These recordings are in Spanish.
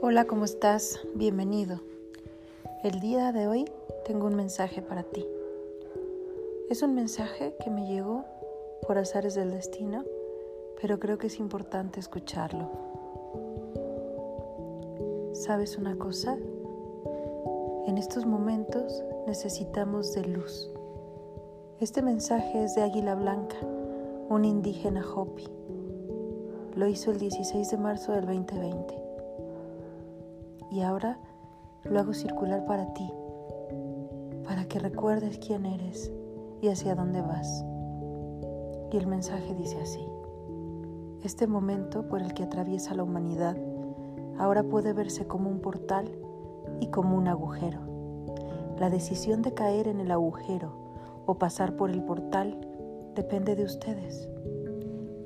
Hola, ¿cómo estás? Bienvenido. El día de hoy tengo un mensaje para ti. Es un mensaje que me llegó por azares del destino, pero creo que es importante escucharlo. ¿Sabes una cosa? En estos momentos necesitamos de luz. Este mensaje es de Águila Blanca, un indígena Hopi. Lo hizo el 16 de marzo del 2020 y ahora lo hago circular para ti, para que recuerdes quién eres y hacia dónde vas. Y el mensaje dice así, este momento por el que atraviesa la humanidad ahora puede verse como un portal y como un agujero. La decisión de caer en el agujero o pasar por el portal depende de ustedes.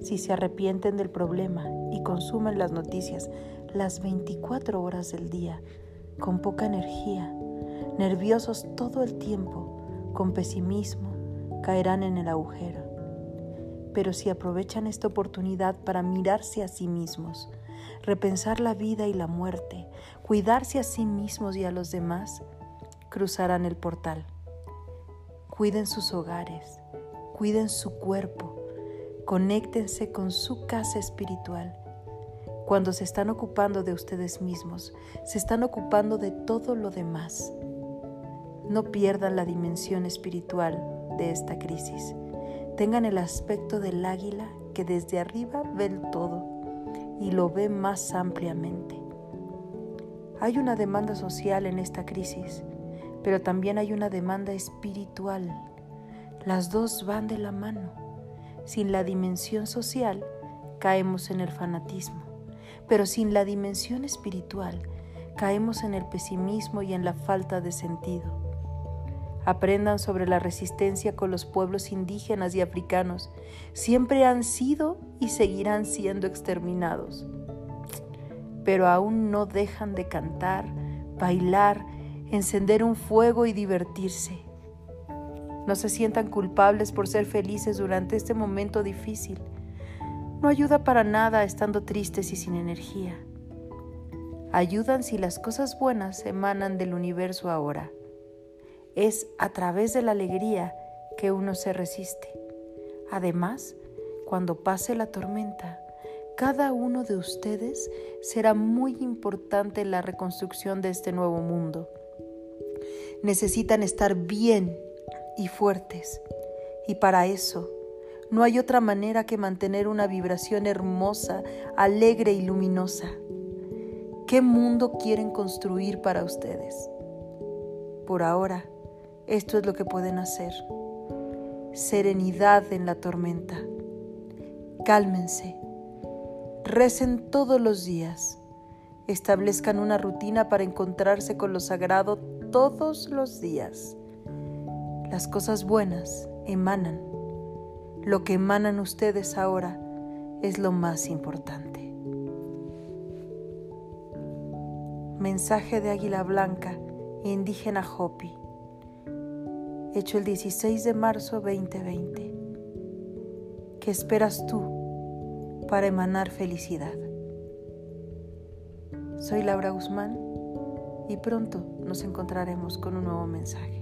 Si se arrepienten del problema y consumen las noticias las 24 horas del día, con poca energía, nerviosos todo el tiempo, con pesimismo, caerán en el agujero. Pero si aprovechan esta oportunidad para mirarse a sí mismos, repensar la vida y la muerte, cuidarse a sí mismos y a los demás, cruzarán el portal. Cuiden sus hogares, cuiden su cuerpo, conéctense con su casa espiritual cuando se están ocupando de ustedes mismos, se están ocupando de todo lo demás. No pierdan la dimensión espiritual de esta crisis. Tengan el aspecto del águila que desde arriba ve el todo y lo ve más ampliamente. Hay una demanda social en esta crisis, pero también hay una demanda espiritual. Las dos van de la mano. Sin la dimensión social, caemos en el fanatismo pero sin la dimensión espiritual caemos en el pesimismo y en la falta de sentido. Aprendan sobre la resistencia con los pueblos indígenas y africanos. Siempre han sido y seguirán siendo exterminados. Pero aún no dejan de cantar, bailar, encender un fuego y divertirse. No se sientan culpables por ser felices durante este momento difícil no ayuda para nada estando tristes y sin energía. Ayudan si las cosas buenas emanan del universo ahora. Es a través de la alegría que uno se resiste. Además, cuando pase la tormenta, cada uno de ustedes será muy importante en la reconstrucción de este nuevo mundo. Necesitan estar bien y fuertes. Y para eso no hay otra manera que mantener una vibración hermosa, alegre y luminosa. ¿Qué mundo quieren construir para ustedes? Por ahora, esto es lo que pueden hacer. Serenidad en la tormenta. Cálmense. Recen todos los días. Establezcan una rutina para encontrarse con lo sagrado todos los días. Las cosas buenas emanan lo que emanan ustedes ahora es lo más importante. Mensaje de Águila Blanca, indígena Hopi, hecho el 16 de marzo 2020. ¿Qué esperas tú para emanar felicidad? Soy Laura Guzmán y pronto nos encontraremos con un nuevo mensaje.